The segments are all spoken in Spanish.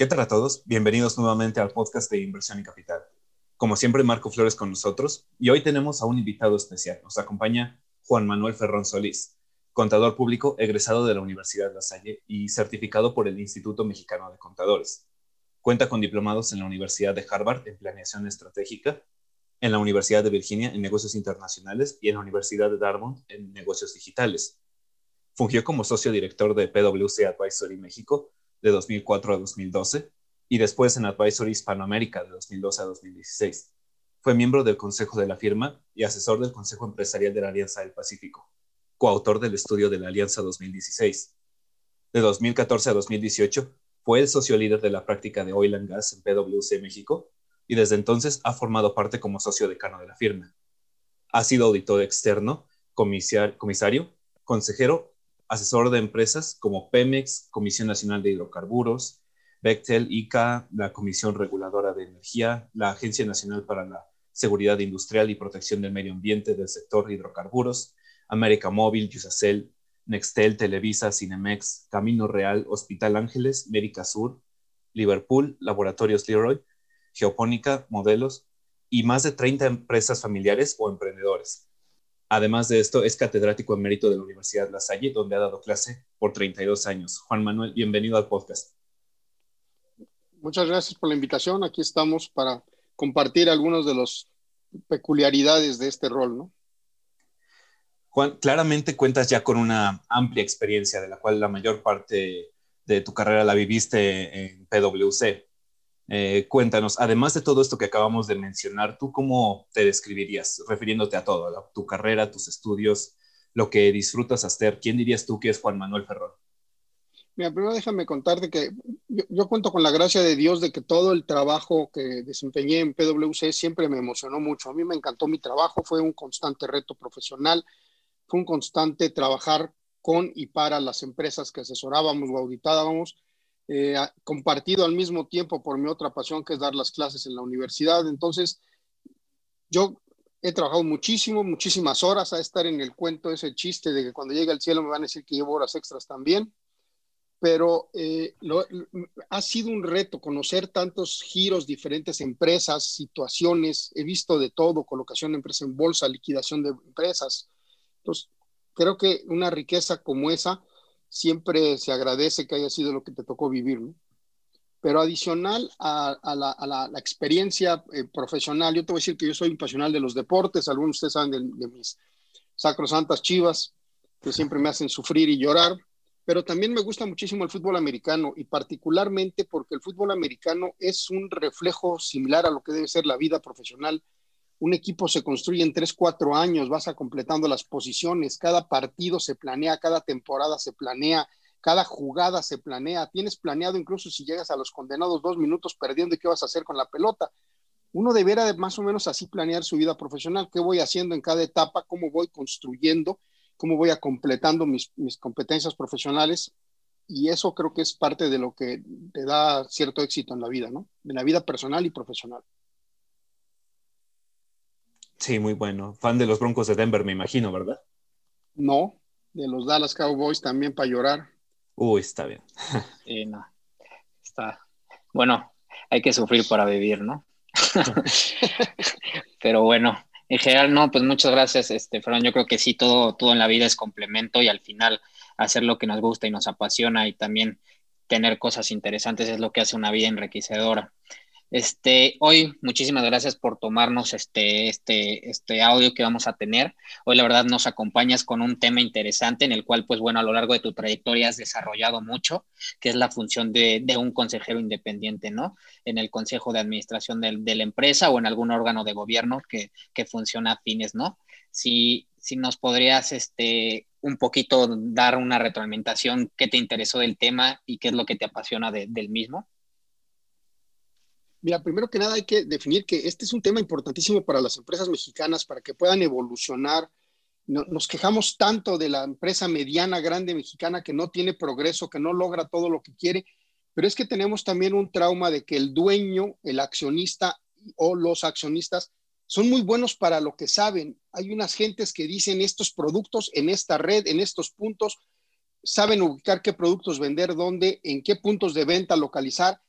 ¿Qué tal a todos? Bienvenidos nuevamente al podcast de Inversión y Capital. Como siempre, Marco Flores con nosotros y hoy tenemos a un invitado especial. Nos acompaña Juan Manuel Ferrón Solís, contador público egresado de la Universidad La Salle y certificado por el Instituto Mexicano de Contadores. Cuenta con diplomados en la Universidad de Harvard en Planeación Estratégica, en la Universidad de Virginia en Negocios Internacionales y en la Universidad de Dartmouth en Negocios Digitales. Fungió como socio director de PwC Advisory México de 2004 a 2012 y después en Advisory Hispanoamérica de 2012 a 2016. Fue miembro del Consejo de la firma y asesor del Consejo Empresarial de la Alianza del Pacífico, coautor del estudio de la Alianza 2016. De 2014 a 2018 fue el socio líder de la práctica de Oil and Gas en PwC México y desde entonces ha formado parte como socio decano de la firma. Ha sido auditor externo, comisario, consejero asesor de empresas como Pemex, Comisión Nacional de Hidrocarburos, Bechtel, ICA, la Comisión Reguladora de Energía, la Agencia Nacional para la Seguridad Industrial y Protección del Medio Ambiente del sector hidrocarburos, América Móvil, Yusacel, Nextel, Televisa, Cinemex, Camino Real, Hospital Ángeles, Médica Sur, Liverpool, Laboratorios Leroy, Geopónica, Modelos y más de 30 empresas familiares o emprendedores. Además de esto, es catedrático emérito de la Universidad La Salle, donde ha dado clase por 32 años. Juan Manuel, bienvenido al podcast. Muchas gracias por la invitación. Aquí estamos para compartir algunas de las peculiaridades de este rol, ¿no? Juan, claramente cuentas ya con una amplia experiencia, de la cual la mayor parte de tu carrera la viviste en PwC. Eh, cuéntanos, además de todo esto que acabamos de mencionar, ¿tú cómo te describirías, refiriéndote a todo, a tu carrera, tus estudios, lo que disfrutas hacer? ¿Quién dirías tú que es Juan Manuel Ferrón? Mira, primero déjame contarte que yo, cuento con la gracia de Dios de que todo el trabajo que desempeñé en PwC siempre me emocionó mucho. A mí me encantó mi trabajo, fue un constante reto profesional, fue un constante trabajar con y para las empresas que asesorábamos o auditábamos eh, compartido al mismo tiempo por mi otra pasión, que es dar las clases en la universidad. Entonces, yo he trabajado muchísimo, muchísimas horas a estar en el cuento, ese chiste de que cuando llegue al cielo me van a decir que llevo horas extras también, pero eh, ha sido un reto conocer tantos giros, diferentes empresas, situaciones, he visto de todo, colocación de empresas en bolsa, liquidación de empresas. Entonces, creo que una riqueza como esa siempre se agradece que haya sido lo que te tocó vivir, ¿no? Pero adicional a, la, experiencia eh, profesional, yo te voy a decir que yo soy un pasional de los deportes, algunos de ustedes saben de, de mis sacrosantas chivas, que siempre me hacen sufrir y llorar, pero también me gusta muchísimo el fútbol americano y particularmente porque el fútbol americano es un reflejo similar a lo que debe ser la vida profesional un equipo se construye en tres, cuatro años, vas a completando las posiciones, cada partido se planea, cada temporada se planea, cada jugada se planea, tienes planeado incluso si llegas a los condenados dos minutos perdiendo y qué vas a hacer con la pelota. Uno deberá de más o menos así planear su vida profesional, qué voy haciendo en cada etapa, cómo voy construyendo, cómo voy a completando mis, mis competencias profesionales y eso creo que es parte de lo que te da cierto éxito en la vida, ¿no? En la vida personal y profesional. Sí, muy bueno. Fan de los Broncos de Denver, me imagino, ¿verdad? No, de los Dallas Cowboys también para llorar. Uy, está bien. Sí, no. Está. Bueno, hay que sufrir para vivir, ¿no? Pero bueno, en general, no, pues muchas gracias, este, Fran. Yo creo que sí, todo, todo en la vida es complemento y al final hacer lo que nos gusta y nos apasiona y también tener cosas interesantes es lo que hace una vida enriquecedora. Este, hoy, muchísimas gracias por tomarnos este, este, este audio que vamos a tener. Hoy, la verdad, nos acompañas con un tema interesante en el cual, pues bueno, a lo largo de tu trayectoria has desarrollado mucho, que es la función de, un consejero independiente, ¿no? En el consejo de administración de, la empresa o en algún órgano de gobierno que, funciona a fines, ¿no? Si, si nos podrías, este, un poquito dar una retroalimentación, qué te interesó del tema y qué es lo que te apasiona del mismo. Mira, primero que nada hay que definir que este es un tema importantísimo para las empresas mexicanas, para que puedan evolucionar. nos quejamos tanto de la empresa mediana, grande mexicana que no tiene progreso, que no logra todo lo que quiere, pero es que tenemos también un trauma de que el dueño, el accionista o los accionistas son muy buenos para lo que saben. Hay unas gentes que dicen estos productos en esta red, en estos puntos, saben ubicar qué productos vender, dónde, en qué puntos de venta localizar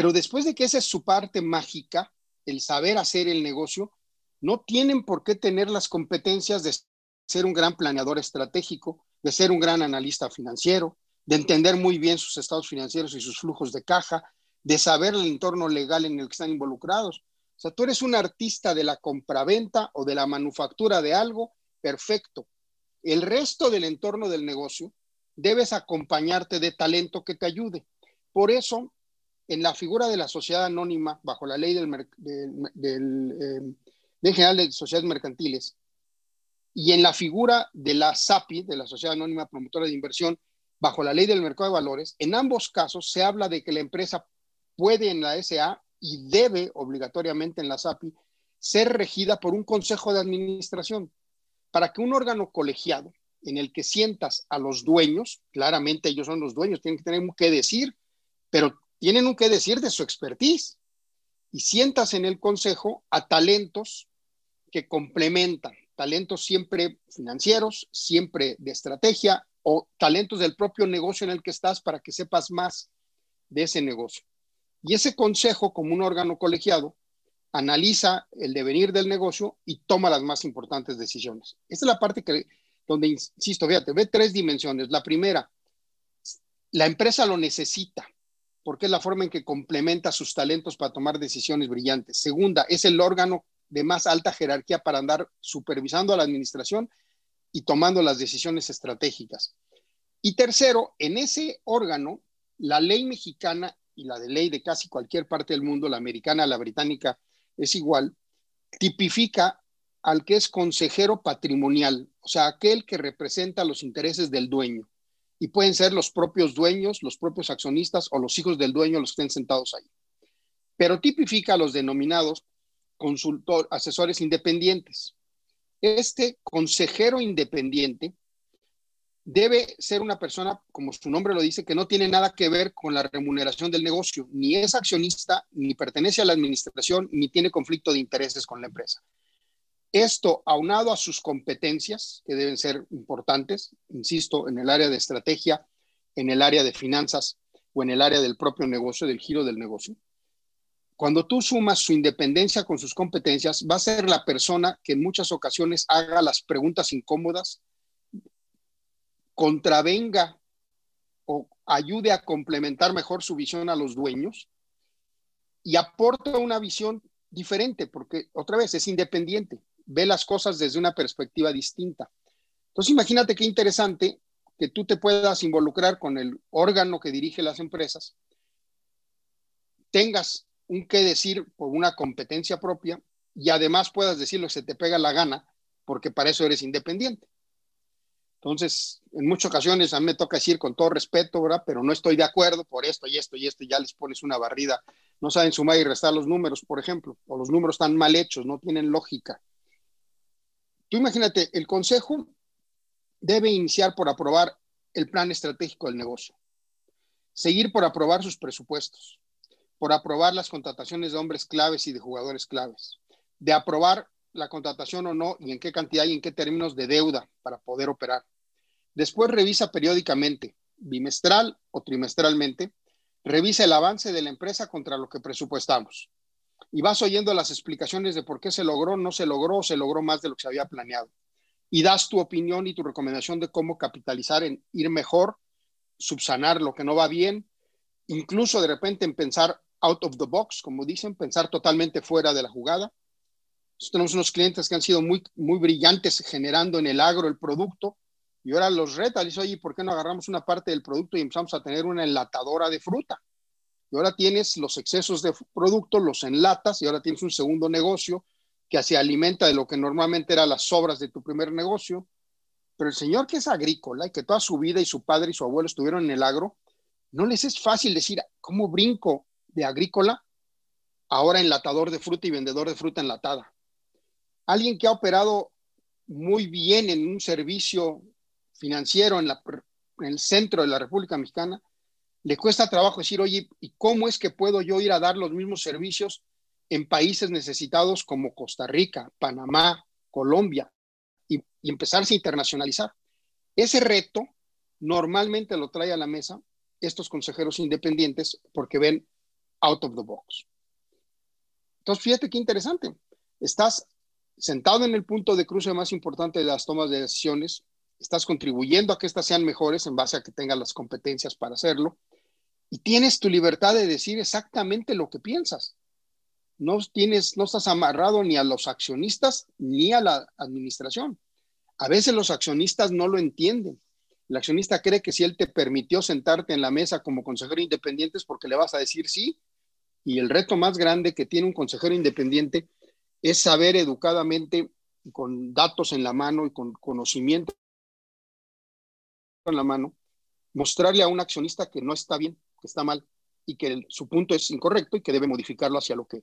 Pero después de que esa es su parte mágica, el saber hacer el negocio, no tienen por qué tener las competencias de ser un gran planeador estratégico, de ser un gran analista financiero, de entender muy bien sus estados financieros y sus flujos de caja, de saber el entorno legal en el que están involucrados. O sea, tú eres un artista de la compraventa o de la manufactura de algo, perfecto. El resto del entorno del negocio debes acompañarte de talento que te ayude. Por eso, en la figura de la sociedad anónima, bajo la ley del, del, eh, general de sociedades mercantiles, y en la figura de la SAPI, de la Sociedad Anónima Promotora de Inversión, bajo la ley del mercado de valores, en ambos casos se habla de que la empresa puede en la SA y debe obligatoriamente en la SAPI ser regida por un consejo de administración para que un órgano colegiado en el que sientas a los dueños, claramente ellos son los dueños, tienen que tener qué decir, pero tienen un qué decir de su expertise, y sientas en el consejo a talentos que complementan, talentos siempre financieros, siempre de estrategia o talentos del propio negocio en el que estás para que sepas más de ese negocio. Y ese consejo, como un órgano colegiado, analiza el devenir del negocio y toma las más importantes decisiones. Esta es la parte que, donde, insisto, fíjate, ve tres dimensiones. La primera, la empresa lo necesita, porque es la forma en que complementa sus talentos para tomar decisiones brillantes. Segunda, es el órgano de más alta jerarquía para andar supervisando a la administración y tomando las decisiones estratégicas. Y tercero, en ese órgano, la ley mexicana y la de ley de casi cualquier parte del mundo, la americana, la británica, es igual, tipifica al que es consejero patrimonial, o sea, aquel que representa los intereses del dueño. Y pueden ser los propios dueños, los propios accionistas o los hijos del dueño los que estén sentados ahí. Pero tipifica a los denominados consultor, asesores independientes. Este consejero independiente debe ser una persona, como su nombre lo dice, que no tiene nada que ver con la remuneración del negocio, ni es accionista, ni pertenece a la administración, ni tiene conflicto de intereses con la empresa. Esto, aunado a sus competencias, que deben ser importantes, insisto, en el área de estrategia, en el área de finanzas o en el área del propio negocio, del giro del negocio, cuando tú sumas su independencia con sus competencias, va a ser la persona que en muchas ocasiones haga las preguntas incómodas, contravenga o ayude a complementar mejor su visión a los dueños y aporta una visión diferente, porque otra vez es independiente, ve las cosas desde una perspectiva distinta. Entonces imagínate qué interesante que tú te puedas involucrar con el órgano que dirige las empresas, tengas un qué decir por una competencia propia y además puedas decir lo que se te pega la gana, porque para eso eres independiente. Entonces, en muchas ocasiones a mí me toca decir con todo respeto. Pero no estoy de acuerdo por esto y esto y esto, y ya les pones una barrida. No saben sumar y restar los números, por ejemplo, o los números están mal hechos, no tienen lógica. Tú imagínate, el consejo debe iniciar por aprobar el plan estratégico del negocio, seguir por aprobar sus presupuestos, por aprobar las contrataciones de hombres claves y de jugadores claves, de aprobar la contratación o no y en qué cantidad y en qué términos de deuda para poder operar. Después revisa periódicamente, bimestral o trimestralmente, revisa el avance de la empresa contra lo que presupuestamos. Y vas oyendo las explicaciones de por qué se logró, no se logró o se logró más de lo que se había planeado. Y das tu opinión y tu recomendación de cómo capitalizar en ir mejor, subsanar lo que no va bien, incluso de repente en pensar out of the box, como dicen, pensar totalmente fuera de la jugada tenemos unos clientes que han sido muy, muy brillantes generando en el agro el producto y ahora los reta, les oye, ¿por qué no agarramos una parte del producto y empezamos a tener una enlatadora de fruta? Y ahora tienes los excesos de producto, los enlatas y ahora tienes un segundo negocio que se alimenta de lo que normalmente eran las sobras de tu primer negocio. Pero el señor que es agrícola y que toda su vida y su padre y su abuelo estuvieron en el agro, no les es fácil decir, ¿cómo brinco de agrícola ahora enlatador de fruta y vendedor de fruta enlatada? alguien que ha operado muy bien en un servicio financiero en, el centro de la República Mexicana, le cuesta trabajo decir, oye, ¿y cómo es que puedo yo ir a dar los mismos servicios en países necesitados como Costa Rica, Panamá, Colombia, y, y empezarse a internacionalizar? Ese reto normalmente lo trae a la mesa estos consejeros independientes porque ven out of the box. Entonces, fíjate qué interesante. Estás sentado en el punto de cruce más importante de las tomas de decisiones, estás contribuyendo a que éstas sean mejores en base a que tengas las competencias para hacerlo y tienes tu libertad de decir exactamente lo que piensas. No tienes, no estás amarrado ni a los accionistas ni a la administración. A veces los accionistas no lo entienden. El accionista cree que si él te permitió sentarte en la mesa como consejero independiente es porque le vas a decir sí. Y el reto más grande que tiene un consejero independiente es saber educadamente, con datos en la mano y con conocimiento en la mano, mostrarle a un accionista que no está bien, que está mal y que su punto es incorrecto y que debe modificarlo hacia lo que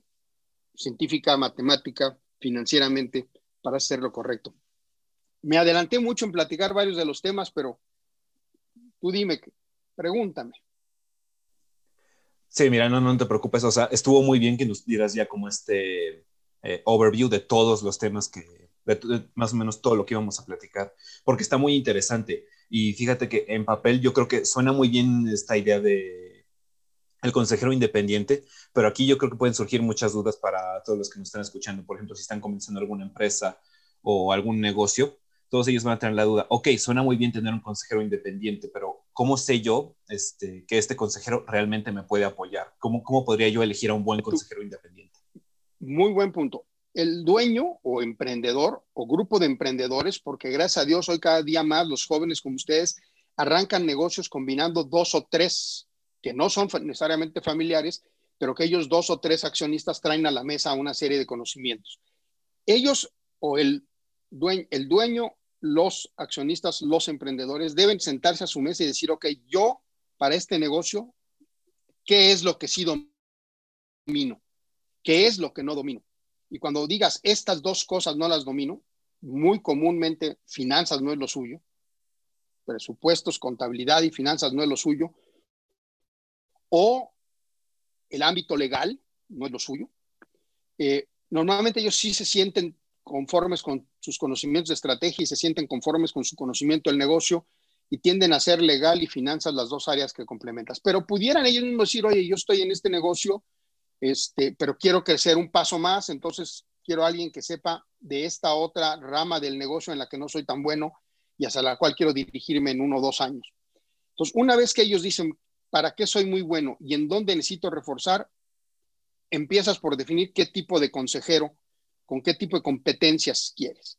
científica, matemática, financieramente, para hacer lo correcto. Me adelanté mucho en platicar varios de los temas, pero tú dime, pregúntame. Sí, mira, no, no te preocupes, o sea, estuvo muy bien que nos dieras ya como este eh, overview de todos los temas que, más o menos todo lo que íbamos a platicar, porque está muy interesante. Y fíjate que en papel yo creo que suena muy bien esta idea de el consejero independiente, pero aquí yo creo que pueden surgir muchas dudas para todos los que nos están escuchando. Por ejemplo, si están comenzando alguna empresa o algún negocio, todos ellos van a tener la duda, ok, suena muy bien tener un consejero independiente, pero ¿cómo sé yo este, que este consejero realmente me puede apoyar? ¿Cómo, ¿Cómo podría yo elegir a un buen consejero independiente? Muy buen punto. El dueño o emprendedor o grupo de emprendedores, porque gracias a Dios hoy cada día más los jóvenes como ustedes arrancan negocios combinando dos o tres que no son necesariamente familiares, pero que ellos dos o tres accionistas traen a la mesa una serie de conocimientos. Ellos o el dueño, los accionistas, los emprendedores deben sentarse a su mesa y decir, ok, yo para este negocio, ¿qué es lo que sí domino? ¿Qué es lo que no domino? Y cuando digas estas dos cosas no las domino, muy comúnmente finanzas no es lo suyo, presupuestos, contabilidad y finanzas no es lo suyo, o el ámbito legal no es lo suyo. Eh, normalmente ellos sí se sienten conformes con sus conocimientos de estrategia y se sienten conformes con su conocimiento del negocio y tienden a ser legal y finanzas las dos áreas que complementas. Pero pudieran ellos mismos decir, oye, yo estoy en este negocio, este, pero quiero crecer un paso más, entonces quiero a alguien que sepa de esta otra rama del negocio en la que no soy tan bueno y hacia la cual quiero dirigirme en uno o dos años. Entonces, una vez que ellos dicen, ¿para qué soy muy bueno y en dónde necesito reforzar? Empiezas por definir qué tipo de consejero, con qué tipo de competencias quieres.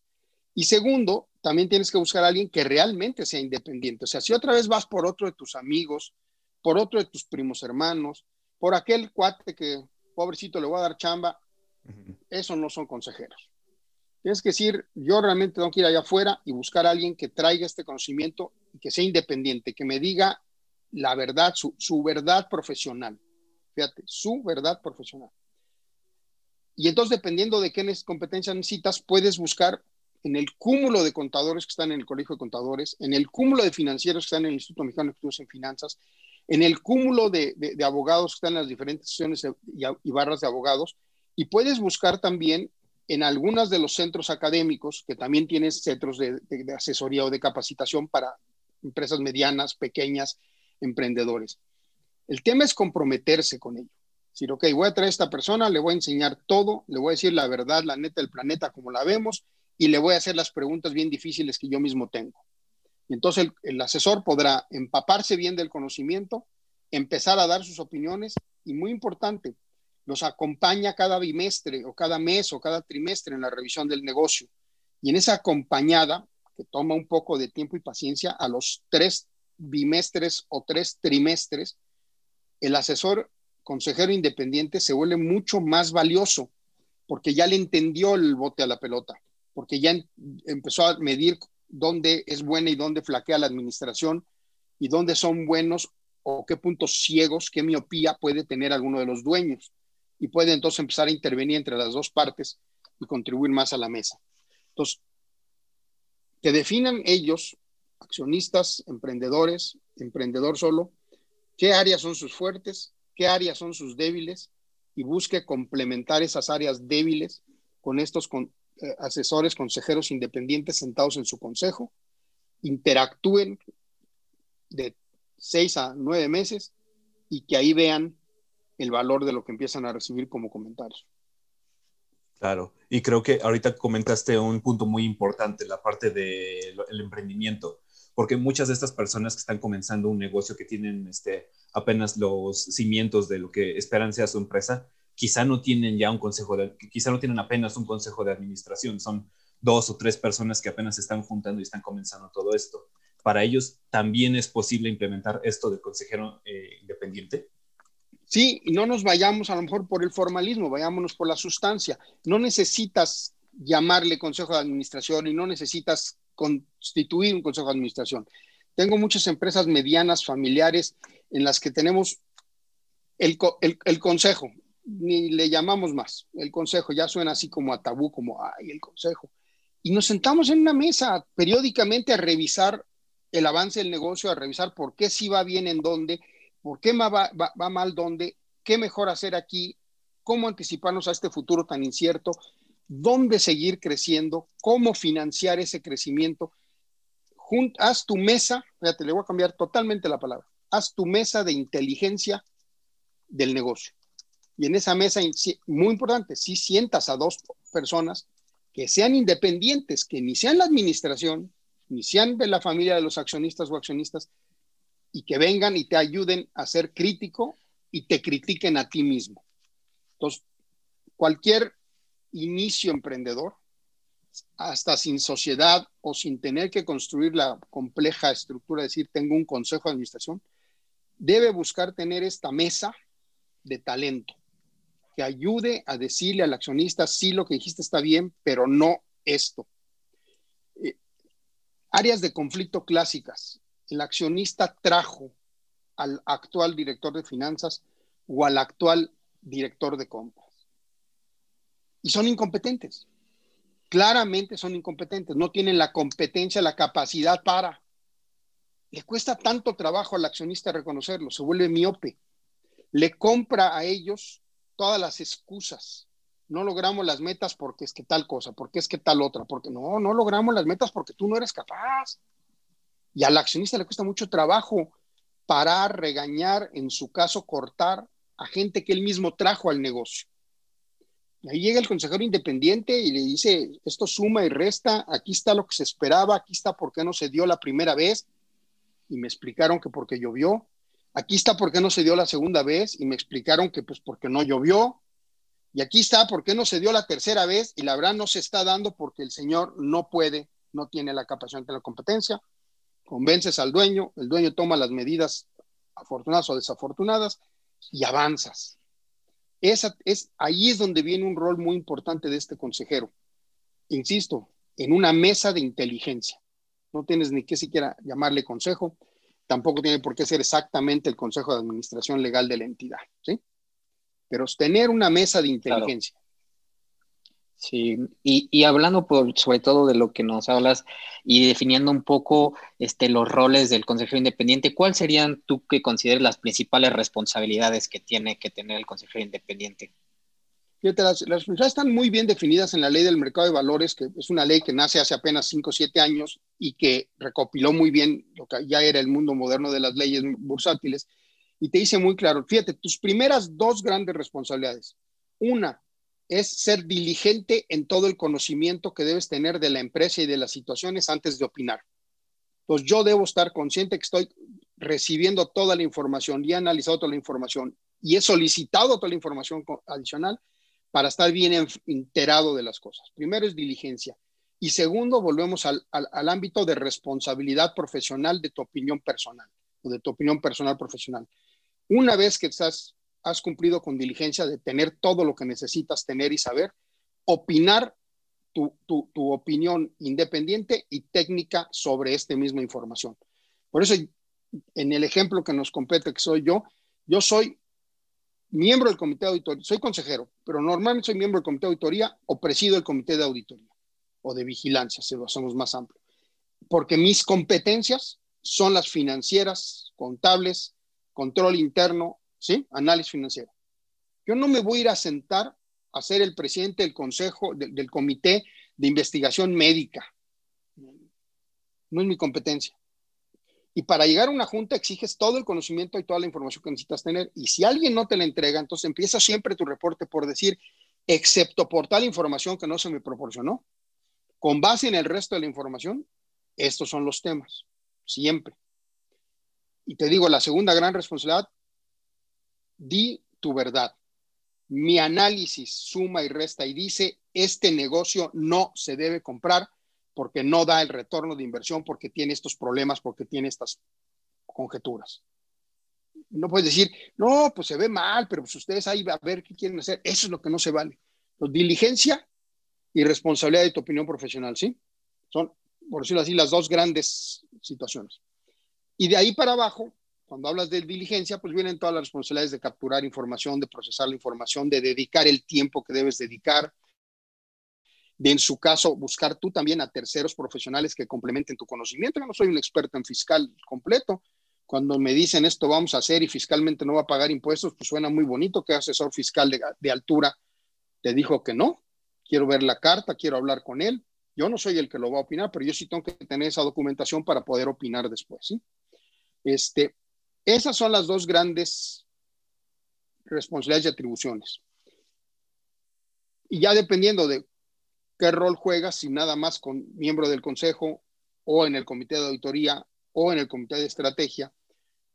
Y segundo, también tienes que buscar a alguien que realmente sea independiente. O sea, si otra vez vas por otro de tus amigos, por otro de tus primos hermanos, por aquel cuate que, pobrecito, le voy a dar chamba, eso no son consejeros. Tienes que decir, yo realmente tengo que ir allá afuera y buscar a alguien que traiga este conocimiento y que sea independiente, que me diga la verdad, su, su verdad profesional. Fíjate, su verdad profesional. Y entonces, dependiendo de qué competencias necesitas, puedes buscar en el cúmulo de contadores que están en el Colegio de Contadores, en el cúmulo de financieros que están en el Instituto Mexicano de Estudios en Finanzas, en el cúmulo de, abogados que están en las diferentes sesiones y, barras de abogados, y puedes buscar también en algunos de los centros académicos, que también tienes centros de, asesoría o de capacitación para empresas medianas, pequeñas, emprendedores. El tema es comprometerse con ello. Decir, ok, voy a traer a esta persona, le voy a enseñar todo, le voy a decir la verdad, la neta del planeta como la vemos, y le voy a hacer las preguntas bien difíciles que yo mismo tengo. Y entonces el, asesor podrá empaparse bien del conocimiento, empezar a dar sus opiniones y muy importante, los acompaña cada bimestre o cada mes o cada trimestre en la revisión del negocio. Y en esa acompañada, que toma un poco de tiempo y paciencia, a los tres bimestres o tres trimestres, el asesor consejero independiente se vuelve mucho más valioso porque ya le entendió el bote a la pelota, porque ya empezó a medir dónde es buena y dónde flaquea la administración y dónde son buenos o qué puntos ciegos, qué miopía puede tener alguno de los dueños. Y puede entonces empezar a intervenir entre las dos partes y contribuir más a la mesa. Entonces, que definan ellos, accionistas, emprendedores, emprendedor solo, qué áreas son sus fuertes, qué áreas son sus débiles y busque complementar esas áreas débiles con estos eh, asesores, consejeros independientes sentados en su consejo, interactúen de seis a nueve meses y que ahí vean el valor de lo que empiezan a recibir como comentarios. Claro, y creo que ahorita comentaste un punto muy importante, la parte del emprendimiento, porque muchas de estas personas que están comenzando un negocio que tienen este, apenas los cimientos de lo que esperan sea su empresa, quizá no tienen ya un consejo, de, quizá no tienen apenas un consejo de administración, son dos o tres personas que apenas se están juntando y están comenzando todo esto. Para ellos también es posible implementar esto de consejero eh, independiente. Sí, y no nos vayamos a lo mejor por el formalismo, vayámonos por la sustancia. No necesitas llamarle consejo de administración y no necesitas constituir un consejo de administración. Tengo muchas empresas medianas, familiares, en las que tenemos el, consejo, ni le llamamos más. El consejo ya suena así como a tabú, como, ay, el consejo. Y nos sentamos en una mesa periódicamente a revisar el avance del negocio, a revisar por qué sí va bien en dónde ¿Por qué va, mal dónde? ¿Qué mejor hacer aquí? ¿Cómo anticiparnos a este futuro tan incierto? ¿Dónde seguir creciendo? ¿Cómo financiar ese crecimiento? haz tu mesa, fíjate, le voy a cambiar totalmente la palabra. Haz tu mesa de inteligencia del negocio. Y en esa mesa, muy importante, si sientas a dos personas que sean independientes, que ni sean la administración, ni sean de la familia de los accionistas o accionistas, y que vengan y te ayuden a ser crítico y te critiquen a ti mismo. Entonces, cualquier inicio emprendedor, hasta sin sociedad o sin tener que construir la compleja estructura, decir, tengo un consejo de administración, debe buscar tener esta mesa de talento que ayude a decirle al accionista, sí, lo que dijiste está bien, pero no esto. Eh, áreas de conflicto clásicas, el accionista trajo al actual director de finanzas o al actual director de compras. Y son incompetentes. Claramente son incompetentes. No tienen la competencia, la capacidad para. Le cuesta tanto trabajo al accionista reconocerlo, se vuelve miope. Le compra a ellos todas las excusas. No logramos las metas porque es que tal cosa, porque es que tal otra, porque no, no logramos las metas porque tú no eres capaz. Y al accionista le cuesta mucho trabajo parar, regañar, en su caso cortar a gente que él mismo trajo al negocio. Ahí llega el consejero independiente y le dice, esto suma y resta, aquí está lo que se esperaba, aquí está por qué no se dio la primera vez, y me explicaron que porque llovió, aquí está por qué no se dio la segunda vez, y me explicaron que pues porque no llovió, y aquí está por qué no se dio la tercera vez, y la verdad no se está dando porque el señor no puede, no tiene la capacidad de la competencia, convences al dueño, el dueño toma las medidas afortunadas o desafortunadas y avanzas. Esa, es, ahí es donde viene un rol muy importante de este consejero. Insisto, en una mesa de inteligencia. No tienes ni que siquiera llamarle consejo, tampoco tiene por qué ser exactamente el consejo de administración legal de la entidad, ¿sí? Pero tener una mesa de inteligencia. Sí, y, hablando por, sobre todo de lo que nos hablas y definiendo un poco este, los roles del consejero independiente, ¿cuáles serían tú que consideres las principales responsabilidades que tiene que tener el consejero independiente? Fíjate, las, las responsabilidades están muy bien definidas en la ley del mercado de valores, que es una ley que nace hace apenas 5 o 7 años y que recopiló muy bien lo que ya era el mundo moderno de las leyes bursátiles. Y te dice muy claro, fíjate, tus primeras dos grandes responsabilidades. Una, es ser diligente en todo el conocimiento que debes tener de la empresa y de las situaciones antes de opinar. Entonces yo debo estar consciente que estoy recibiendo toda la información y he analizado toda la información y he solicitado toda la información adicional para estar bien enterado de las cosas. Primero es diligencia. Y segundo, volvemos al, al ámbito de responsabilidad profesional de tu opinión personal o de tu opinión personal profesional. Una vez que estás has cumplido con diligencia de tener todo lo que necesitas tener y saber, opinar tu, opinión independiente y técnica sobre esta misma información. Por eso, en el ejemplo que nos compete, que soy yo, yo soy miembro del comité de auditoría, soy consejero, pero normalmente soy miembro del comité de auditoría o presido el comité de auditoría o de vigilancia, si lo hacemos más amplio. Porque mis competencias son las financieras, contables, control interno, ¿sí? Análisis financiero. Yo no me voy a ir a sentar a ser el presidente del consejo, del comité de investigación médica. No es mi competencia. Y para llegar a una junta exiges todo el conocimiento y toda la información que necesitas tener. Y si alguien no te la entrega, entonces empieza siempre tu reporte por decir, excepto por tal información que no se me proporcionó, con base en el resto de la información, estos son los temas, siempre. Y te digo, la segunda gran responsabilidad, di tu verdad. Mi análisis suma y resta y dice, este negocio no se debe comprar porque no da el retorno de inversión, porque tiene estos problemas, porque tiene estas conjeturas. No puedes decir, no, pues se ve mal, pero pues ustedes ahí a ver qué quieren hacer. Eso es lo que no se vale. Diligencia y responsabilidad de tu opinión profesional, ¿sí? Son, por decirlo así, las dos grandes situaciones. Y de ahí para abajo, cuando hablas de diligencia, pues vienen todas las responsabilidades de capturar información, de procesar la información, de dedicar el tiempo que debes dedicar, de en su caso buscar tú también a terceros profesionales que complementen tu conocimiento. Yo no soy un experto en fiscal completo. Cuando me dicen esto vamos a hacer y fiscalmente no va a pagar impuestos, pues suena muy bonito que asesor fiscal de, altura te dijo que no. Quiero ver la carta, quiero hablar con él. Yo no soy el que lo va a opinar, pero yo sí tengo que tener esa documentación para poder opinar después. ¿sí? Este, esas son las dos grandes responsabilidades y atribuciones. Y ya dependiendo de qué rol juegas si nada más con miembro del consejo o en el comité de auditoría o en el comité de estrategia,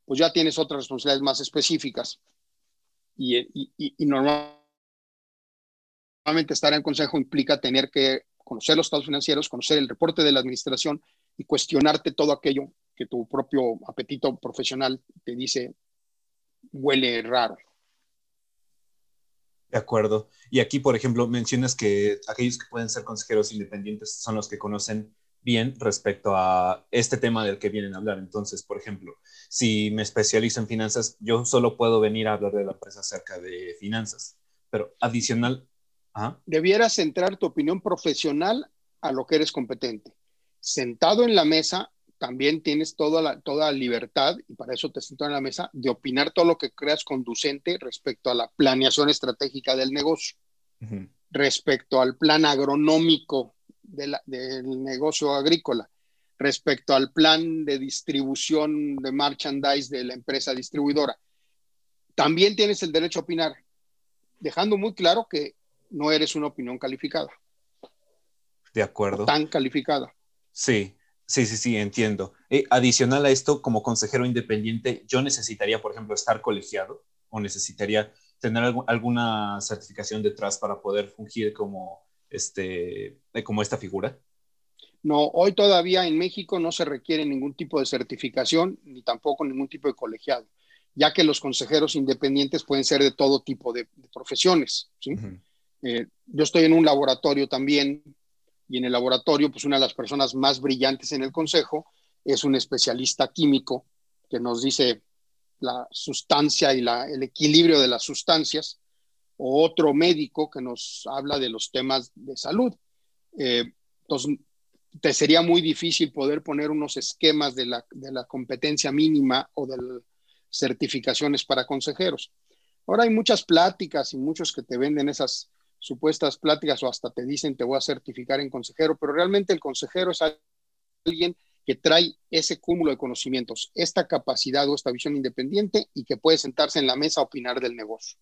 pues ya tienes otras responsabilidades más específicas. Y, y, normalmente estar en el consejo implica tener que conocer los estados financieros, conocer el reporte de la administración y cuestionarte todo aquello que tu propio apetito profesional te dice huele raro. De acuerdo. Y aquí, por ejemplo, mencionas que aquellos que pueden ser consejeros independientes son los que conocen bien respecto a este tema del que vienen a hablar. Entonces, por ejemplo, si me especializo en finanzas, yo solo puedo venir a hablar de la empresa acerca de finanzas. Pero adicional... Debieras centrar tu opinión profesional a lo que eres competente. Sentado en la mesa, también tienes toda la, toda libertad, y para eso te siento en la mesa, de opinar todo lo que creas conducente respecto a la planeación estratégica del negocio, respecto al plan agronómico del negocio agrícola, respecto al plan de distribución de merchandise de la empresa distribuidora. También tienes el derecho a opinar, dejando muy claro que no eres una opinión calificada. De acuerdo. Tan calificada. Sí, Sí, sí, sí, entiendo. Eh, adicional a esto, como consejero independiente, yo necesitaría, por ejemplo, estar colegiado o necesitaría tener alguna certificación detrás para poder fungir como, este, eh, como esta figura. No, hoy todavía en México no se requiere ningún tipo de certificación ni tampoco ningún tipo de colegiado, ya que los consejeros independientes pueden ser de todo tipo de, profesiones. Eh, yo estoy en un laboratorio también y en el laboratorio, pues una de las personas más brillantes en el consejo es un especialista químico que nos dice la sustancia y el equilibrio de las sustancias, o otro médico que nos habla de los temas de salud. Eh, entonces, te sería muy difícil poder poner unos esquemas de la, de la competencia mínima o de certificaciones para consejeros. Ahora hay muchas pláticas y muchos que te venden esas supuestas pláticas o hasta te dicen te voy a certificar en consejero, pero realmente el consejero es alguien que trae ese cúmulo de conocimientos, esta capacidad o esta visión independiente y que puede sentarse en la mesa a opinar del negocio.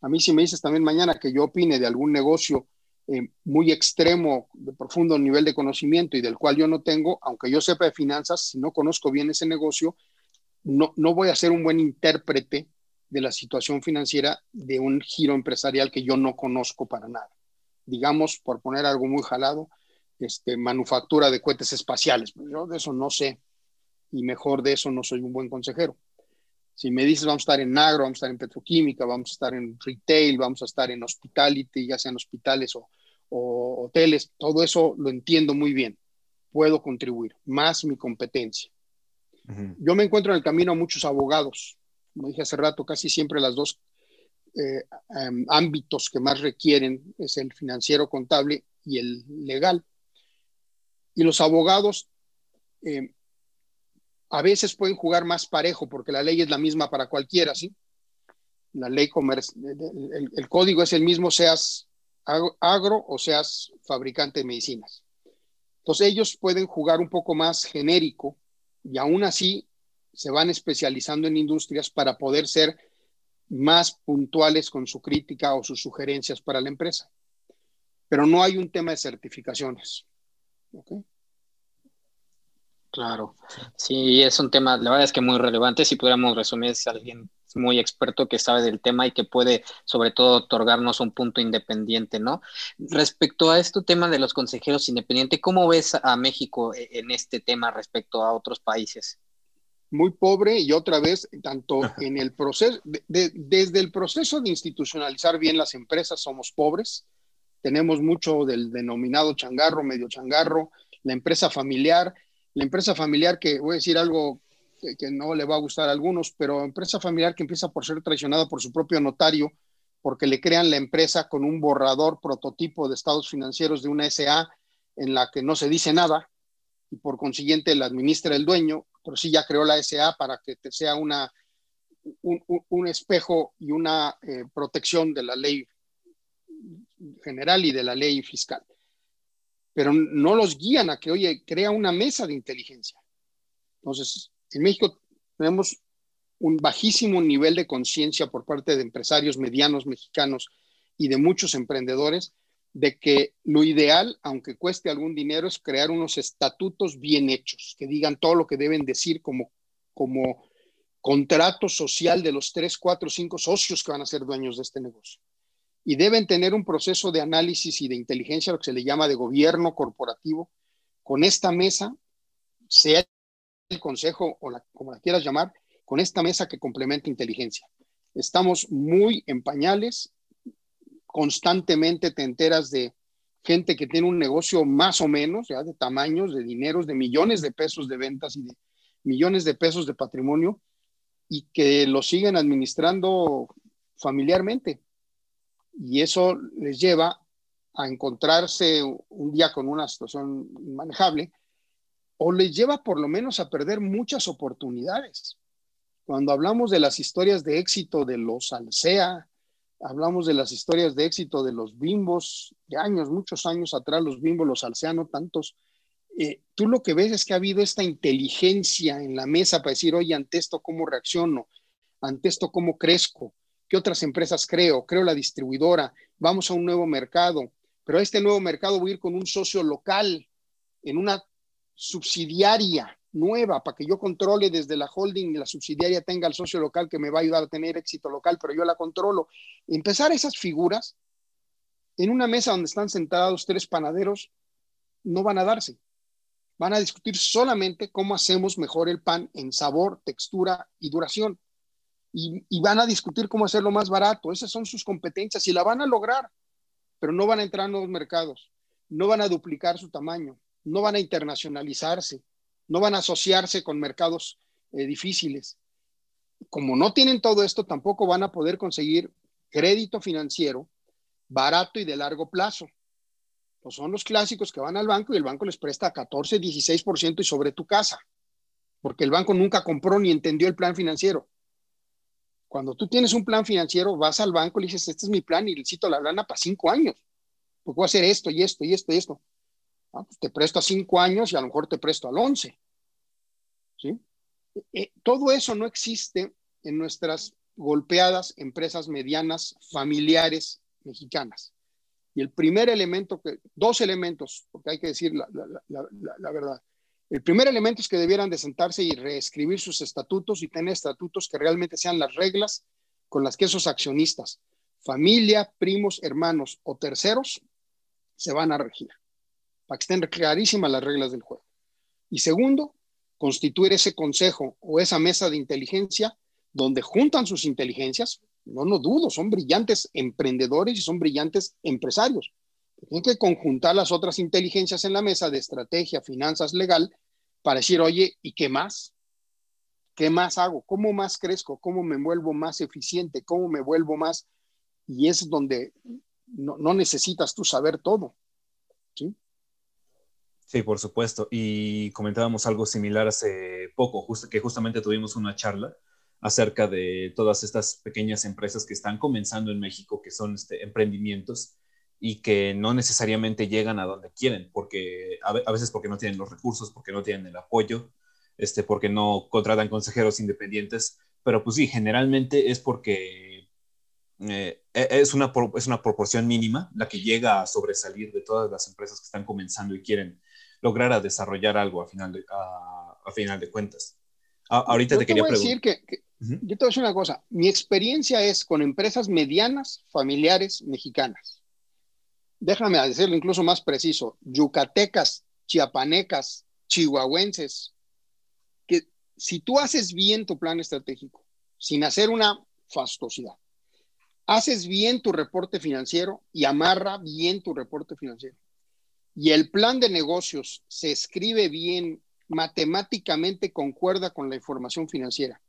A mí si me dices también mañana que yo opine de algún negocio eh, muy extremo, de profundo nivel de conocimiento y del cual yo no tengo, aunque yo sepa de finanzas, si no conozco bien ese negocio, no, no voy a ser un buen intérprete de la situación financiera de un giro empresarial que yo no conozco para nada. Digamos, por poner algo muy jalado, este, manufactura de cohetes espaciales. Pues yo de eso no sé y mejor de eso no soy un buen consejero. Si me dices vamos a estar en agro, vamos a estar en petroquímica, vamos a estar en retail, vamos a estar en hospitality, ya sean hospitales o, o hoteles, todo eso lo entiendo muy bien. Puedo contribuir, más mi competencia. Yo me encuentro en el camino a muchos abogados como dije hace rato, casi siempre las dos eh, ámbitos que más requieren es el financiero contable y el legal. Y los abogados em, a veces pueden jugar más parejo porque la ley es la misma para cualquiera, ¿sí? La ley comercial, el, el, código es el mismo, seas agro o seas fabricante de medicinas. Entonces ellos pueden jugar un poco más genérico y aún así se van especializando en industrias para poder ser más puntuales con su crítica o sus sugerencias para la empresa. Pero no hay un tema de certificaciones. Claro, sí, es un tema, la verdad es que muy relevante. Si pudiéramos resumir, es alguien muy experto que sabe del tema y que puede, sobre todo, otorgarnos un punto independiente, ¿no? Respecto a este tema de los consejeros independientes, ¿cómo ves a México e-, en este tema respecto a otros países? Muy pobre y otra vez, tanto en el proceso, desde el proceso de institucionalizar bien las empresas, somos pobres. Tenemos mucho del denominado changarro, medio changarro, la empresa familiar, la empresa familiar que, voy a decir algo que, no le va a gustar a algunos, pero empresa familiar que empieza por ser traicionada por su propio notario, porque le crean la empresa con un borrador prototipo de estados financieros de una SA en la que no se dice nada y por consiguiente la administra el dueño, pero sí ya creó la SA para que sea una, un, espejo y una eh, protección de la ley general y de la ley fiscal. Pero no los guían a que, oye, crea una mesa de inteligencia. Entonces, en México tenemos un bajísimo nivel de conciencia por parte de empresarios medianos mexicanos y de muchos emprendedores de que lo ideal, aunque cueste algún dinero, es crear unos estatutos bien hechos, que digan todo lo que deben decir como, como contrato social de los tres, cuatro, cinco socios que van a ser dueños de este negocio. Y deben tener un proceso de análisis y de inteligencia, lo que se le llama de gobierno corporativo, con esta mesa, sea el consejo o la, como la quieras llamar, con esta mesa que complementa inteligencia. Estamos muy en pañales, constantemente te enteras de gente que tiene un negocio más o menos, de tamaños, de dineros, de millones de pesos de ventas y de millones de pesos de patrimonio y que lo siguen administrando familiarmente. Y eso les lleva a encontrarse un día con una situación inmanejable o les lleva por lo menos a perder muchas oportunidades. Cuando hablamos de las historias de éxito de los Alsea, hablamos de las historias de éxito de los bimbos, de años, muchos años atrás, los bimbos, los Alsea, no tantos, eh, tú lo que ves es que ha habido esta inteligencia en la mesa para decir, oye, ante esto, ¿cómo reacciono? Ante esto, ¿cómo crezco? ¿Qué otras empresas creo? Creo la distribuidora, vamos a un nuevo mercado, pero a este nuevo mercado voy a ir con un socio local en una subsidiaria nueva para que yo controle desde la holding y la subsidiaria tenga el socio local que me va a ayudar a tener éxito local, pero yo la controlo. Empezar esas figuras en una mesa donde están sentados tres panaderos no van a darse. Van a discutir solamente cómo hacemos mejor el pan en sabor, textura y duración. Y, y van a discutir cómo hacerlo más barato. Esas son sus competencias y la van a lograr, pero no van a entrar a nuevos mercados, no van a duplicar su tamaño, no van a internacionalizarse, no van a asociarse con mercados eh, difíciles. Como no tienen todo esto, tampoco van a poder conseguir crédito financiero barato y de largo plazo. Pues son los clásicos que van al banco y el banco les presta 14, 16% y sobre tu casa, porque el banco nunca compró ni entendió el plan financiero. Cuando tú tienes un plan financiero, vas al banco y dices, este es mi plan y necesito la lana para cinco años, porque voy a hacer esto y esto y esto y esto. Ah, pues te presto a cinco años y a lo mejor te presto al once. Eh, todo eso no existe en nuestras golpeadas empresas medianas familiares mexicanas. Y el primer elemento, dos elementos, porque hay que decir la, la, verdad. El primer elemento es que debieran de sentarse y reescribir sus estatutos y tener estatutos que realmente sean las reglas con las que esos accionistas, familia, primos, hermanos o terceros, se van a regir para que estén clarísimas las reglas del juego. Y segundo, constituir ese consejo o esa mesa de inteligencia donde juntan sus inteligencias, no lo dudo, son brillantes emprendedores y son brillantes empresarios. Tienen que conjuntar las otras inteligencias en la mesa de estrategia, finanzas, legal, para decir, oye, ¿y qué más? ¿Qué más hago? ¿Cómo más crezco? ¿Cómo me vuelvo más eficiente? ¿Cómo me vuelvo más? Y es donde no, no necesitas tú saber todo. ¿sí? Sí, por supuesto. Y comentábamos algo similar hace poco, justo, que justamente tuvimos una charla acerca de todas estas pequeñas empresas que están comenzando en México, que son este, emprendimientos y que no necesariamente llegan a donde quieren, porque a, veces porque no tienen los recursos, porque no tienen el apoyo, este, porque no contratan consejeros independientes, pero pues sí, generalmente es porque eh, e, es, una, es una proporción mínima la que llega a sobresalir de todas las empresas que están comenzando y quieren lograr a desarrollar algo a final de, a, final de cuentas. ahorita te, quería preguntar. Que, que Yo te voy a decir una cosa. Mi experiencia es con empresas medianas, familiares, mexicanas. Déjame decirlo incluso más preciso. Yucatecas, chiapanecas, chihuahuenses. Que si tú haces bien tu plan estratégico, sin hacer una fastosidad, haces bien tu reporte financiero y amarra bien tu reporte financiero y el plan de negocios se escribe bien, matemáticamente concuerda con la información financiera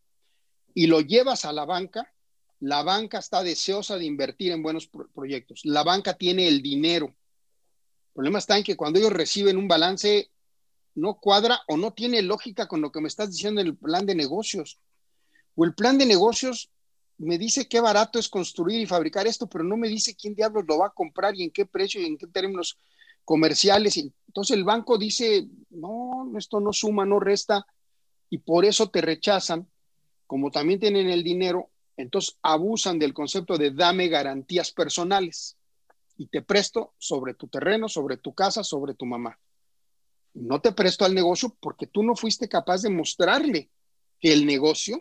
y lo llevas a la banca, la banca está deseosa de invertir en buenos proyectos. La banca tiene el dinero. El problema está en que cuando ellos reciben un balance, no cuadra o no tiene lógica con lo que me estás diciendo en el plan de negocios. O el plan de negocios me dice qué barato es construir y fabricar esto, pero no me dice quién diablos lo va a comprar y en qué precio y en qué términos comerciales. Entonces el banco dice, no, esto no suma, no resta, y por eso te rechazan, como también tienen el dinero, entonces abusan del concepto de dame garantías personales y te presto sobre tu terreno, sobre tu casa, sobre tu mamá. No te presto al negocio porque tú no fuiste capaz de mostrarle que el negocio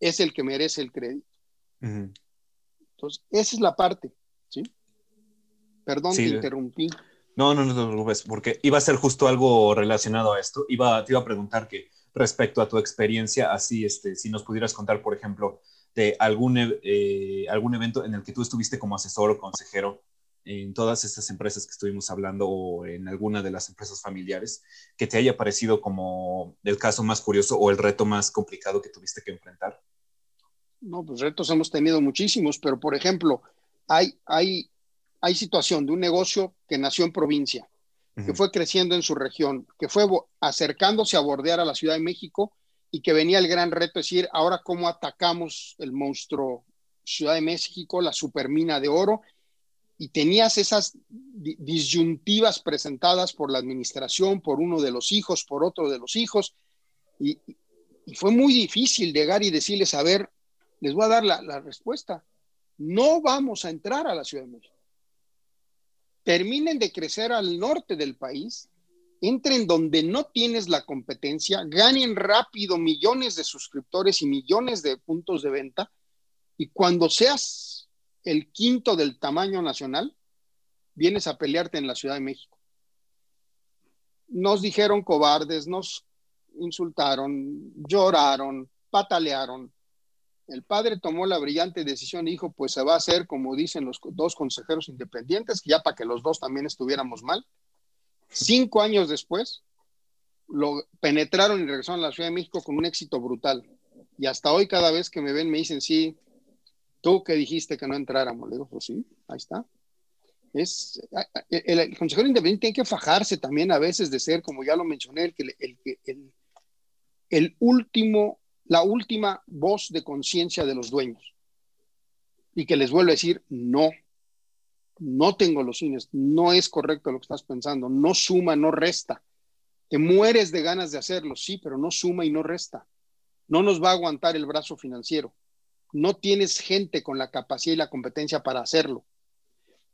es el que merece el crédito. Entonces, esa es la parte, ¿sí? Perdón, te interrumpí. No, no, no te preocupes, porque iba a ser justo algo relacionado a esto. Iba, te iba a preguntar que respecto a tu experiencia, así, este, si nos pudieras contar, por ejemplo, de algún, eh, algún evento en el que tú estuviste como asesor o consejero en todas estas empresas que estuvimos hablando o en alguna de las empresas familiares, que te haya parecido como el caso más curioso o el reto más complicado que tuviste que enfrentar. No, pues retos hemos tenido muchísimos, pero por ejemplo, hay, hay hay situación de un negocio que nació en provincia, que fue creciendo en su región, que fue acercándose a bordear a la Ciudad de México y que venía el gran reto, es decir, ahora cómo atacamos el monstruo Ciudad de México, la supermina de oro, y tenías esas disyuntivas presentadas por la administración, por uno de los hijos, por otro de los hijos, y, fue muy difícil llegar y decirles, a ver, les voy a dar la, la respuesta, no vamos a entrar a la Ciudad de México terminen de crecer al norte del país, entren donde no tienes la competencia, ganen rápido millones de suscriptores y millones de puntos de venta, y cuando seas el quinto del tamaño nacional, vienes a pelearte en la Ciudad de México. Nos dijeron cobardes, nos insultaron, lloraron, patalearon, el padre tomó la brillante decisión y dijo, pues se va a hacer como dicen los dos consejeros independientes, ya para que los dos también estuviéramos mal. Cinco años después, lo penetraron y regresaron a la Ciudad de México con un éxito brutal. Y hasta hoy cada vez que me ven me dicen, sí, tú que dijiste que no entráramos. Le digo, pues sí, ahí está. Es, el, consejero independiente tiene que fajarse también a veces de ser, como ya lo mencioné, el, el, el, el último la última voz de conciencia de los dueños y que les vuelve a decir, no, no tengo los cines, no es correcto lo que estás pensando, no suma, no resta. Te mueres de ganas de hacerlo, sí, pero no suma y no resta. No nos va a aguantar el brazo financiero. No tienes gente con la capacidad y la competencia para hacerlo.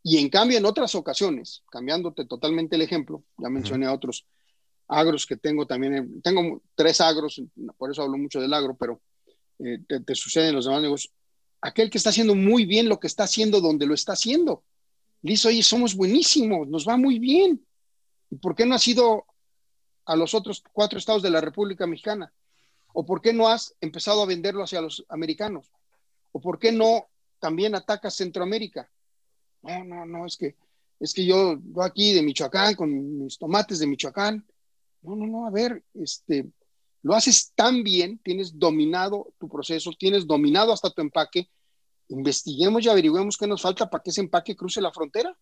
Y en cambio, en otras ocasiones, cambiándote totalmente el ejemplo, ya mencioné a otros, agros que tengo también, tengo tres agros, por eso hablo mucho del agro, pero eh, te, sucede en los demás negocios. Aquel que está haciendo muy bien lo que está haciendo donde lo está haciendo. Dice, oye, somos buenísimos, nos va muy bien. ¿Y por qué no has ido a los otros cuatro estados de la República Mexicana? ¿O por qué no has empezado a venderlo hacia los americanos? ¿O por qué no también atacas Centroamérica? No, no, no, es que, es que yo, yo aquí de Michoacán, con mis tomates de Michoacán, no, no, no, a ver, este, lo haces tan bien, tienes dominado tu proceso, tienes dominado hasta tu empaque, investiguemos y averigüemos qué nos falta para que ese empaque cruce la frontera.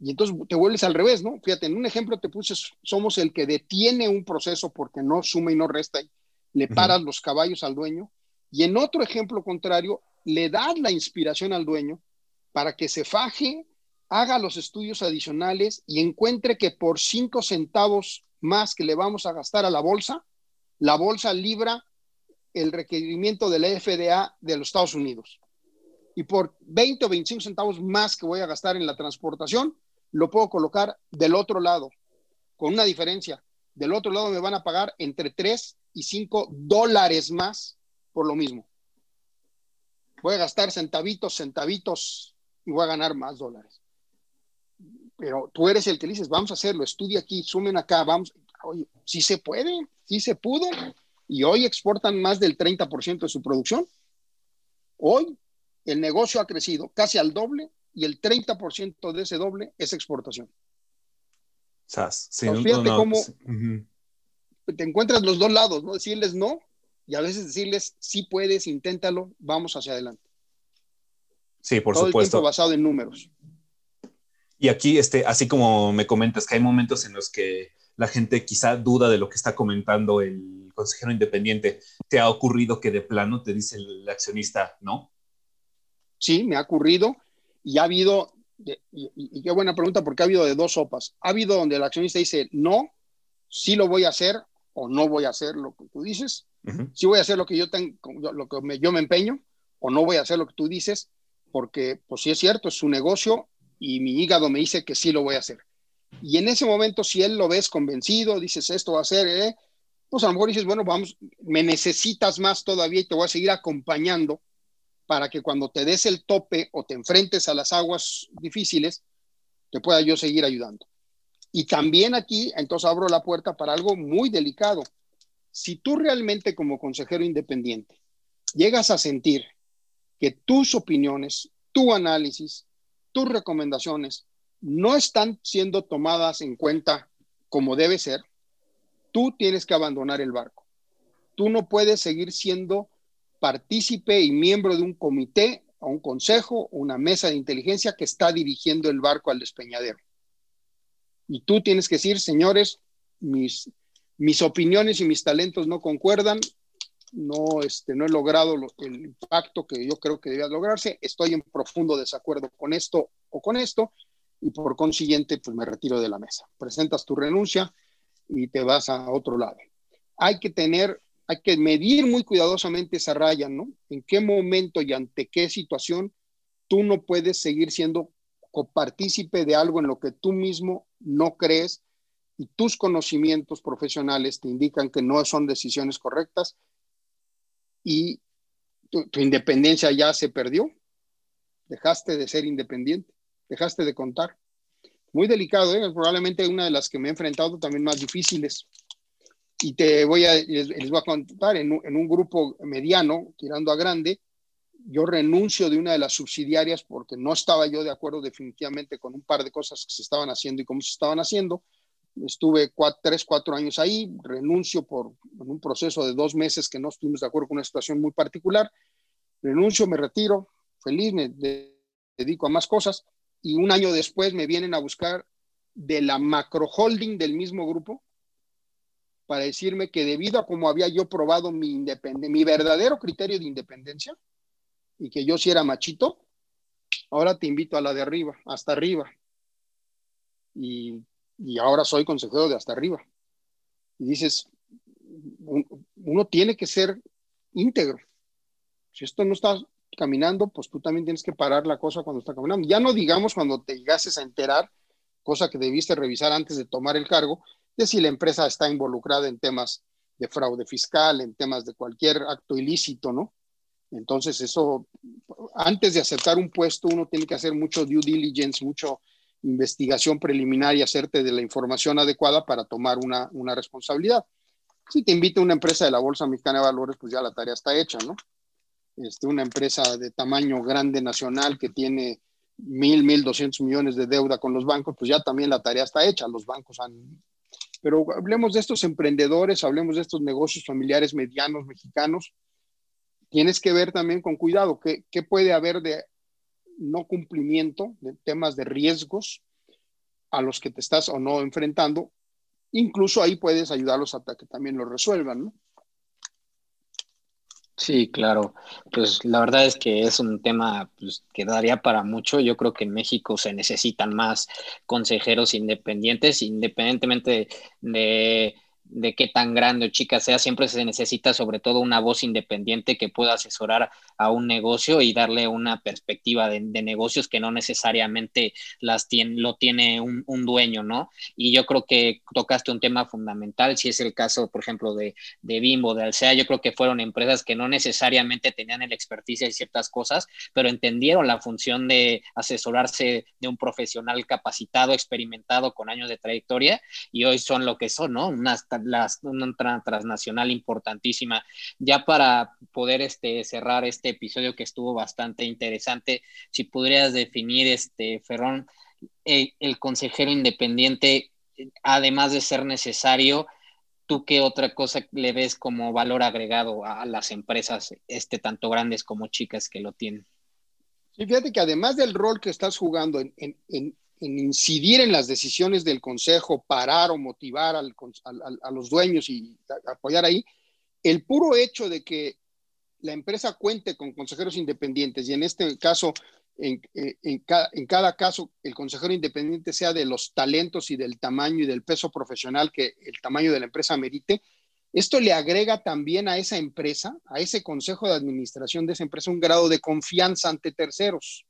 Y entonces te vuelves al revés, ¿no? Fíjate, en un ejemplo te puse, somos el que detiene un proceso porque no suma y no resta, y le paras los caballos al dueño. Y en otro ejemplo contrario, le das la inspiración al dueño para que se faje, haga los estudios adicionales y encuentre que por cinco centavos más que le vamos a gastar a la bolsa, la bolsa libra el requerimiento de la FDA de los Estados Unidos. Y por 20 o 25 centavos más que voy a gastar en la transportación, lo puedo colocar del otro lado, con una diferencia. Del otro lado me van a pagar entre 3 y 5 dólares más por lo mismo. Voy a gastar centavitos, centavitos y voy a ganar más dólares. Pero tú eres el que dices, vamos a hacerlo, estudia aquí, sumen acá, vamos. Oye, sí se puede, sí se pudo. Y hoy exportan más del 30% de su producción. Hoy el negocio ha crecido casi al doble y el 30% de ese doble es exportación. fíjate cómo te encuentras los dos lados, ¿no? Decirles no y a veces decirles sí puedes, inténtalo, vamos hacia adelante. Sí, por supuesto. basado en números. Y aquí, este, así como me comentas que hay momentos en los que la gente quizá duda de lo que está comentando el consejero independiente, ¿te ha ocurrido que de plano te dice el accionista no? Sí, me ha ocurrido y ha habido, y, qué buena pregunta, porque ha habido de dos sopas. Ha habido donde el accionista dice no, sí lo voy a hacer o no voy a hacer lo que tú dices, sí voy a hacer lo que yo tengo, lo que me, yo me empeño o no voy a hacer lo que tú dices, porque pues sí es cierto, es su negocio y mi hígado me dice que sí lo voy a hacer. Y en ese momento, si él lo ves convencido, dices, esto va a ser, ¿eh? pues a lo mejor dices, bueno, vamos, me necesitas más todavía y te voy a seguir acompañando para que cuando te des el tope o te enfrentes a las aguas difíciles, te pueda yo seguir ayudando. Y también aquí, entonces abro la puerta para algo muy delicado. Si tú realmente como consejero independiente llegas a sentir que tus opiniones, tu análisis, tus recomendaciones no están siendo tomadas en cuenta como debe ser, tú tienes que abandonar el barco. Tú no puedes seguir siendo partícipe y miembro de un comité o un consejo o una mesa de inteligencia que está dirigiendo el barco al despeñadero. Y tú tienes que decir, señores, mis, mis opiniones y mis talentos no concuerdan, no, este, no he logrado el impacto que yo creo que debía lograrse, estoy en profundo desacuerdo con esto o con esto, y por consiguiente, pues me retiro de la mesa. Presentas tu renuncia y te vas a otro lado. Hay que tener, hay que medir muy cuidadosamente esa raya, ¿no? En qué momento y ante qué situación tú no puedes seguir siendo copartícipe de algo en lo que tú mismo no crees y tus conocimientos profesionales te indican que no son decisiones correctas y tu, independencia ya se perdió, dejaste de ser independiente, dejaste de contar. Muy delicado, ¿eh? probablemente una de las que me he enfrentado también más difíciles. Y te voy a, les, voy a contar, en un, en un grupo mediano, tirando a grande, yo renuncio de una de las subsidiarias porque no estaba yo de acuerdo definitivamente con un par de cosas que se estaban haciendo y cómo se estaban haciendo. Estuve tres, cuatro años ahí, renuncio por un proceso de dos meses que no estuvimos de acuerdo con una situación muy particular. Renuncio, me retiro, feliz, me dedico a más cosas y un año después me vienen a buscar de la macro holding del mismo grupo para decirme que debido a cómo había yo probado mi, mi verdadero criterio de independencia y que yo sí era machito, ahora te invito a la de arriba, hasta arriba. Y y ahora soy consejero de hasta arriba. Y dices, uno tiene que ser íntegro. Si esto no está caminando, pues tú también tienes que parar la cosa cuando está caminando. Ya no digamos cuando te llegases a enterar, cosa que debiste revisar antes de tomar el cargo, de si la empresa está involucrada en temas de fraude fiscal, en temas de cualquier acto ilícito, ¿no? Entonces, eso, antes de aceptar un puesto, uno tiene que hacer mucho due diligence, mucho investigación preliminar y hacerte de la información adecuada para tomar una, una responsabilidad. Si te invita una empresa de la Bolsa Mexicana de Valores, pues ya la tarea está hecha, ¿no? Este, una empresa de tamaño grande nacional que tiene mil, mil doscientos millones de deuda con los bancos, pues ya también la tarea está hecha. Los bancos han... Pero hablemos de estos emprendedores, hablemos de estos negocios familiares medianos mexicanos. Tienes que ver también con cuidado qué, qué puede haber de no cumplimiento de temas de riesgos a los que te estás o no enfrentando, incluso ahí puedes ayudarlos hasta que también lo resuelvan, ¿no? Sí, claro. Pues la verdad es que es un tema pues, que daría para mucho. Yo creo que en México se necesitan más consejeros independientes, independientemente de, de qué tan grande o chica sea, siempre se necesita sobre todo una voz independiente que pueda asesorar a un negocio y darle una perspectiva de, negocios que no necesariamente las tiene, lo tiene un, dueño, ¿no? Y yo creo que tocaste un tema fundamental, si es el caso, por ejemplo, de, de Bimbo, de Alsea, yo creo que fueron empresas que no necesariamente tenían el expertise de ciertas cosas, pero entendieron la función de asesorarse de un profesional capacitado, experimentado, con años de trayectoria, y hoy son lo que son, ¿no? Unas una transnacional importantísima. Ya para poder este, cerrar este episodio que estuvo bastante interesante, si podrías definir, este, Ferrón, el, el consejero independiente, además de ser necesario, ¿tú qué otra cosa le ves como valor agregado a las empresas, este, tanto grandes como chicas que lo tienen? Sí, fíjate que además del rol que estás jugando en incidir en las decisiones del consejo, parar o motivar al, a los dueños y apoyar ahí, el puro hecho de que la empresa cuente con consejeros independientes y en este caso, en, eh, en, en, cada caso, el consejero independiente sea de los talentos y del tamaño y del peso profesional que el tamaño de la empresa merite, esto le agrega también a esa empresa, a ese consejo de administración de esa empresa, un grado de confianza ante terceros.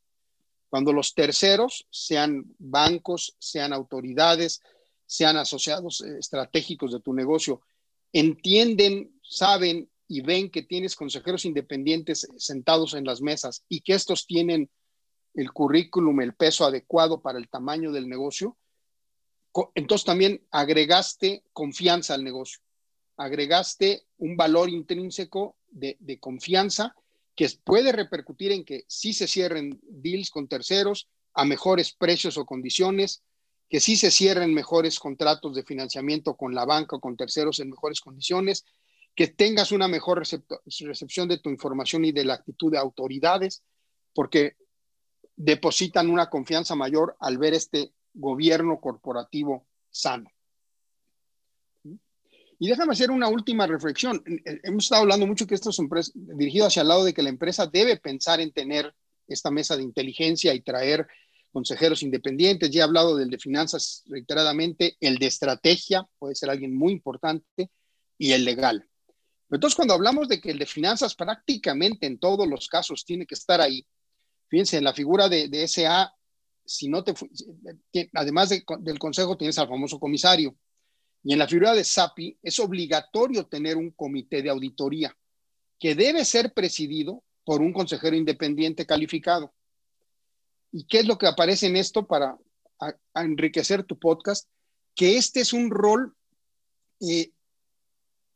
Cuando los terceros, sean bancos, sean autoridades, sean asociados eh, estratégicos de tu negocio, entienden, saben y ven que tienes consejeros independientes sentados en las mesas y que estos tienen el currículum, el peso adecuado para el tamaño del negocio, entonces también agregaste confianza al negocio, agregaste un valor intrínseco de, de confianza que puede repercutir en que sí se cierren deals con terceros a mejores precios o condiciones, que sí se cierren mejores contratos de financiamiento con la banca o con terceros en mejores condiciones, que tengas una mejor recepción de tu información y de la actitud de autoridades, porque depositan una confianza mayor al ver este gobierno corporativo sano. Y déjame hacer una última reflexión. Eh, hemos estado hablando mucho que esto es dirigido hacia el lado de que la empresa debe pensar en tener esta mesa de inteligencia y traer consejeros independientes. Ya he hablado del de finanzas reiteradamente, el de estrategia puede ser alguien muy importante y el legal. Entonces, cuando hablamos de que el de finanzas prácticamente en todos los casos tiene que estar ahí, fíjense, en la figura de, de SA, si no te, además del consejo tienes al famoso comisario, y en la figura de SAPI es obligatorio tener un comité de auditoría que debe ser presidido por un consejero independiente calificado. ¿Y qué es lo que aparece en esto para enriquecer tu podcast? Que este es un rol eh,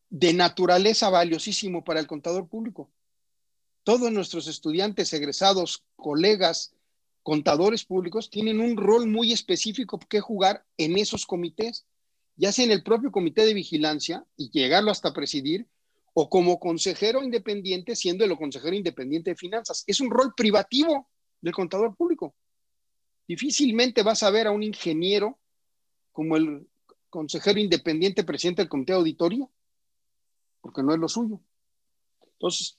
de naturaleza valiosísimo para el contador público. Todos nuestros estudiantes, egresados, colegas, contadores públicos, tienen un rol muy específico que jugar en esos comités ya sea en el propio comité de vigilancia y llegarlo hasta presidir, o como consejero independiente, siendo el consejero independiente de finanzas. Es un rol privativo del contador público. Difícilmente vas a ver a un ingeniero como el consejero independiente presidente del comité de auditoría, porque no es lo suyo. Entonces,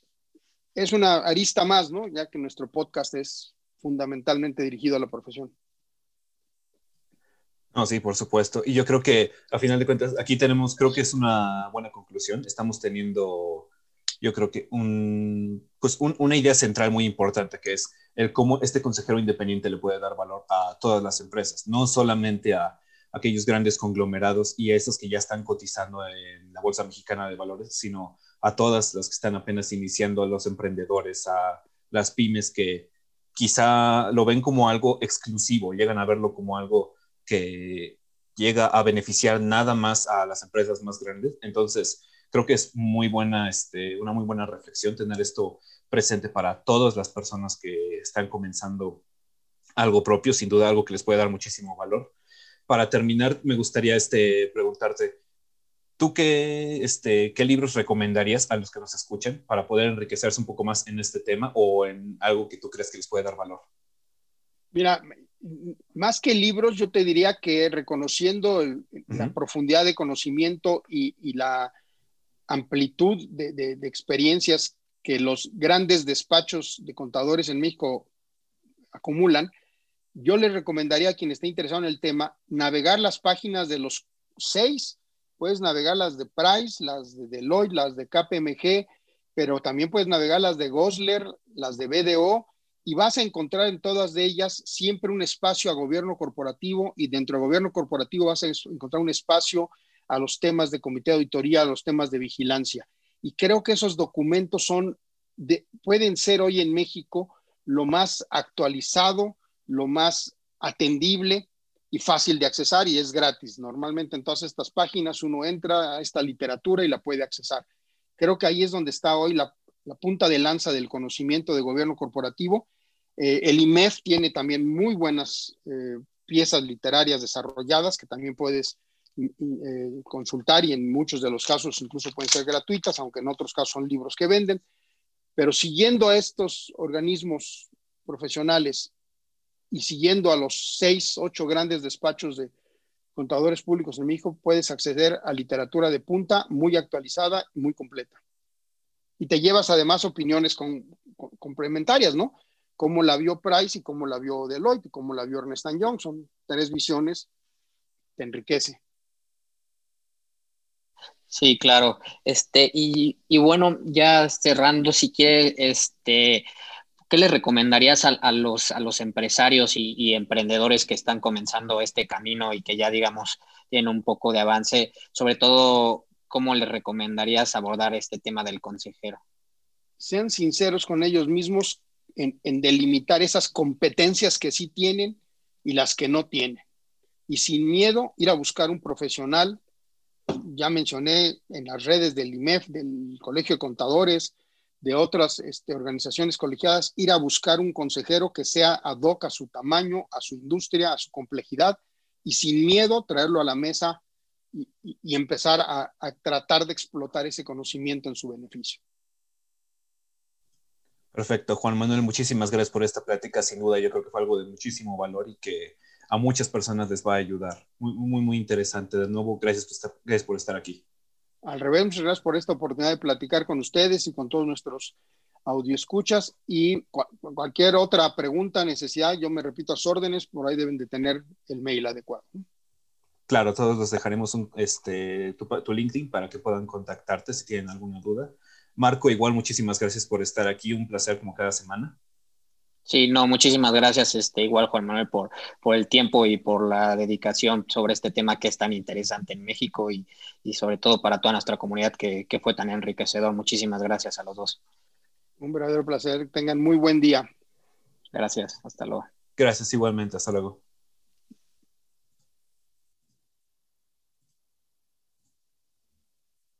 es una arista más, ¿no? Ya que nuestro podcast es fundamentalmente dirigido a la profesión. No, sí, por supuesto. Y yo creo que a final de cuentas, aquí tenemos, creo que es una buena conclusión. Estamos teniendo, yo creo que un, pues una idea central muy importante, que es el cómo este consejero independiente le puede dar valor a todas las empresas, no solamente a aquellos grandes conglomerados y a esos que ya están cotizando en la Bolsa Mexicana de Valores, sino a todas las que están apenas iniciando, a los emprendedores, a las pymes que quizá lo ven como algo exclusivo, llegan a verlo como algo que llega a beneficiar nada más a las empresas más grandes. Entonces, creo que es muy buena, este, una muy buena reflexión tener esto presente para todas las personas que están comenzando algo propio, sin duda algo que les puede dar muchísimo valor. Para terminar, me gustaría este, preguntarte, ¿tú qué, este, qué libros recomendarías a los que nos escuchen para poder enriquecerse un poco más en este tema o en algo que tú crees que les puede dar valor? Mira, más que libros, yo te diría que reconociendo la profundidad de conocimiento y, la amplitud de, experiencias que los grandes despachos de contadores en México acumulan, yo les recomendaría a quien esté interesado en el tema navegar las páginas de los seis. Puedes navegar las de Price, las de Deloitte, las de KPMG, pero también puedes navegar las de Gosler, las de BDO, y vas a encontrar en todas de ellas siempre un espacio a gobierno corporativo y dentro del gobierno corporativo vas a encontrar un espacio a los temas de comité de auditoría, a los temas de vigilancia. Y creo que esos documentos son pueden ser hoy en México lo más actualizado, lo más atendible y fácil de accesar y es gratis. Normalmente en todas estas páginas uno entra a esta literatura y la puede accesar. Creo que ahí es donde está hoy la, punta de lanza del conocimiento de gobierno corporativo. Eh, el IMEF tiene también muy buenas eh, piezas literarias desarrolladas que también puedes mm, mm, eh, consultar y en muchos de los casos incluso pueden ser gratuitas, aunque en otros casos son libros que venden. Pero siguiendo a estos organismos profesionales y siguiendo a los seis, ocho grandes despachos de contadores públicos en México, puedes acceder a literatura de punta muy actualizada y muy completa. Y te llevas además opiniones complementarias, ¿no? Cómo la vio Price y cómo la vio Deloitte y cómo la vio Ernest Young. Son tres visiones, te enriquece. Sí, claro. Este, y, bueno, ya cerrando, si quiere, este, ¿qué le recomendarías a, los, a los empresarios y, emprendedores que están comenzando este camino y que ya, digamos, tienen un poco de avance? Sobre todo, ¿cómo le recomendarías abordar este tema del consejero? Sean sinceros con ellos mismos en, en delimitar esas competencias que sí tienen y las que no tienen. Y sin miedo, ir a buscar un profesional ya mencioné en las redes del IMEF, del Colegio de Contadores, de otras este, organizaciones colegiadas, ir a buscar un consejero que sea ad hoc a su tamaño, a su industria, a su complejidad y sin miedo traerlo a la mesa y, empezar a, tratar de explotar ese conocimiento en su beneficio. Perfecto, Juan Manuel, muchísimas gracias por esta plática. Sin duda, yo creo que fue algo de muchísimo valor y que a muchas personas les va a ayudar. Muy, muy, muy interesante. De nuevo, gracias por estar, gracias por estar aquí. Al revés, muchas gracias por esta oportunidad de platicar con ustedes y con todos nuestros escuchas y cualquier otra pregunta, necesidad, yo me repito a sus órdenes, por ahí deben de tener el mail adecuado. Claro, todos les dejaremos un, este, tu, tu, LinkedIn para que puedan contactarte si tienen alguna duda. Marco, igual muchísimas gracias por estar aquí, un placer como cada semana. Sí, no, muchísimas gracias, este, igual Juan Manuel, por, por el tiempo y por la dedicación sobre este tema que es tan interesante en México y, sobre todo para toda nuestra comunidad que, que, fue tan enriquecedor. Muchísimas gracias a los dos. Un verdadero placer. Tengan muy buen día. Gracias. Hasta luego. Gracias igualmente. Hasta luego.